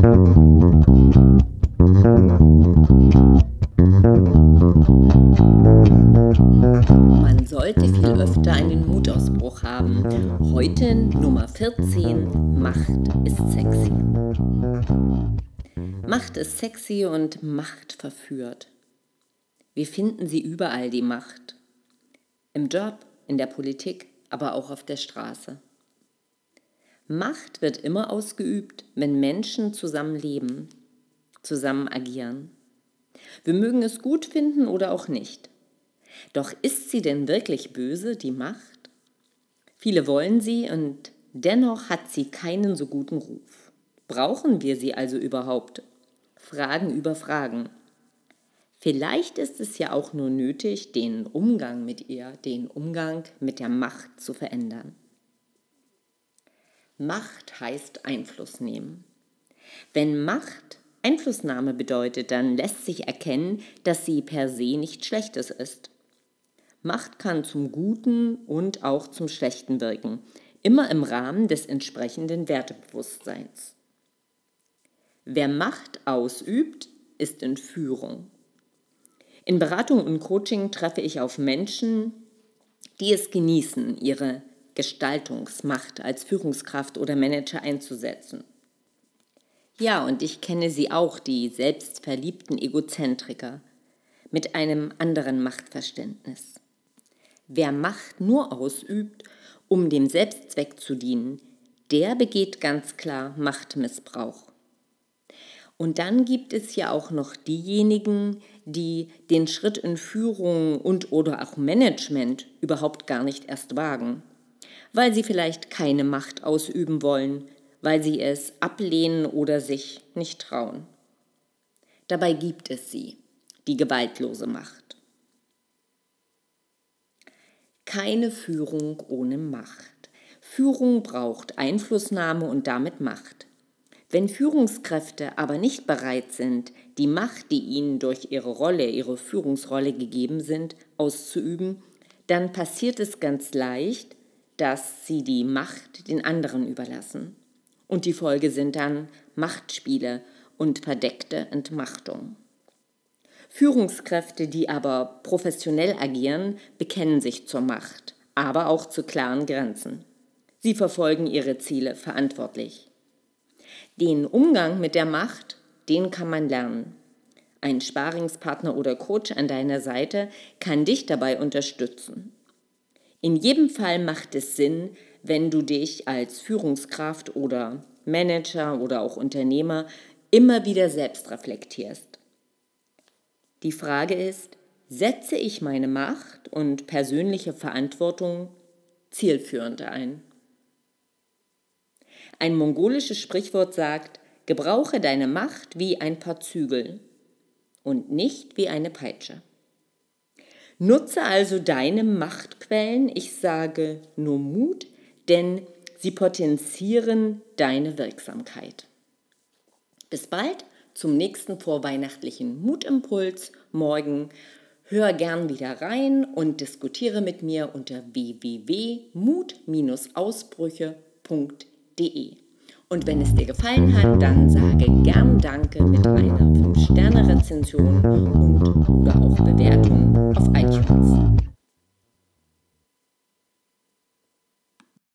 Man sollte viel öfter einen Mutausbruch haben. Heute Nummer 14. Macht ist sexy. Macht ist sexy und Macht verführt. Wir finden sie überall, die Macht. Im Job, in der Politik, aber auch auf der Straße. Macht wird immer ausgeübt, wenn Menschen zusammen leben, zusammen agieren. Wir mögen es gut finden oder auch nicht. Doch ist sie denn wirklich böse, die Macht? Viele wollen sie und dennoch hat sie keinen so guten Ruf. Brauchen wir sie also überhaupt? Fragen über Fragen. Vielleicht ist es ja auch nur nötig, den Umgang mit ihr, den Umgang mit der Macht zu verändern. Macht heißt Einfluss nehmen. Wenn Macht Einflussnahme bedeutet, dann lässt sich erkennen, dass sie per se nichts Schlechtes ist. Macht kann zum Guten und auch zum Schlechten wirken, immer im Rahmen des entsprechenden Wertebewusstseins. Wer Macht ausübt, ist in Führung. In Beratung und Coaching treffe ich auf Menschen, die es genießen, ihre Gestaltungsmacht als Führungskraft oder Manager einzusetzen. Ja, und ich kenne sie auch, die selbstverliebten Egozentriker, mit einem anderen Machtverständnis. Wer Macht nur ausübt, um dem Selbstzweck zu dienen, der begeht ganz klar Machtmissbrauch. Und dann gibt es ja auch noch diejenigen, die den Schritt in Führung und oder auch Management überhaupt gar nicht erst wagen, weil sie vielleicht keine Macht ausüben wollen, weil sie es ablehnen oder sich nicht trauen. Dabei gibt es sie, die gewaltlose Macht. Keine Führung ohne Macht. Führung braucht Einflussnahme und damit Macht. Wenn Führungskräfte aber nicht bereit sind, die Macht, die ihnen durch ihre Rolle, ihre Führungsrolle gegeben sind, auszuüben, dann passiert es ganz leicht, dass sie die Macht den anderen überlassen. Und die Folge sind dann Machtspiele und verdeckte Entmachtung. Führungskräfte, die aber professionell agieren, bekennen sich zur Macht, aber auch zu klaren Grenzen. Sie verfolgen ihre Ziele verantwortlich. Den Umgang mit der Macht, den kann man lernen. Ein Sparingspartner oder Coach an deiner Seite kann dich dabei unterstützen. In jedem Fall macht es Sinn, wenn du dich als Führungskraft oder Manager oder auch Unternehmer immer wieder selbst reflektierst. Die Frage ist, setze ich meine Macht und persönliche Verantwortung zielführend ein? Ein mongolisches Sprichwort sagt, gebrauche deine Macht wie ein paar Zügel und nicht wie eine Peitsche. Nutze also deine Machtquellen, ich sage nur Mut, denn sie potenzieren deine Wirksamkeit. Bis bald zum nächsten vorweihnachtlichen Mutimpuls morgen. Hör gern wieder rein und diskutiere mit mir unter www.mut-ausbrüche.de. Und wenn es dir gefallen hat, dann sage gern Danke mit einer 5-Sterne-Rezension und oder auch Bewertung auf iTunes.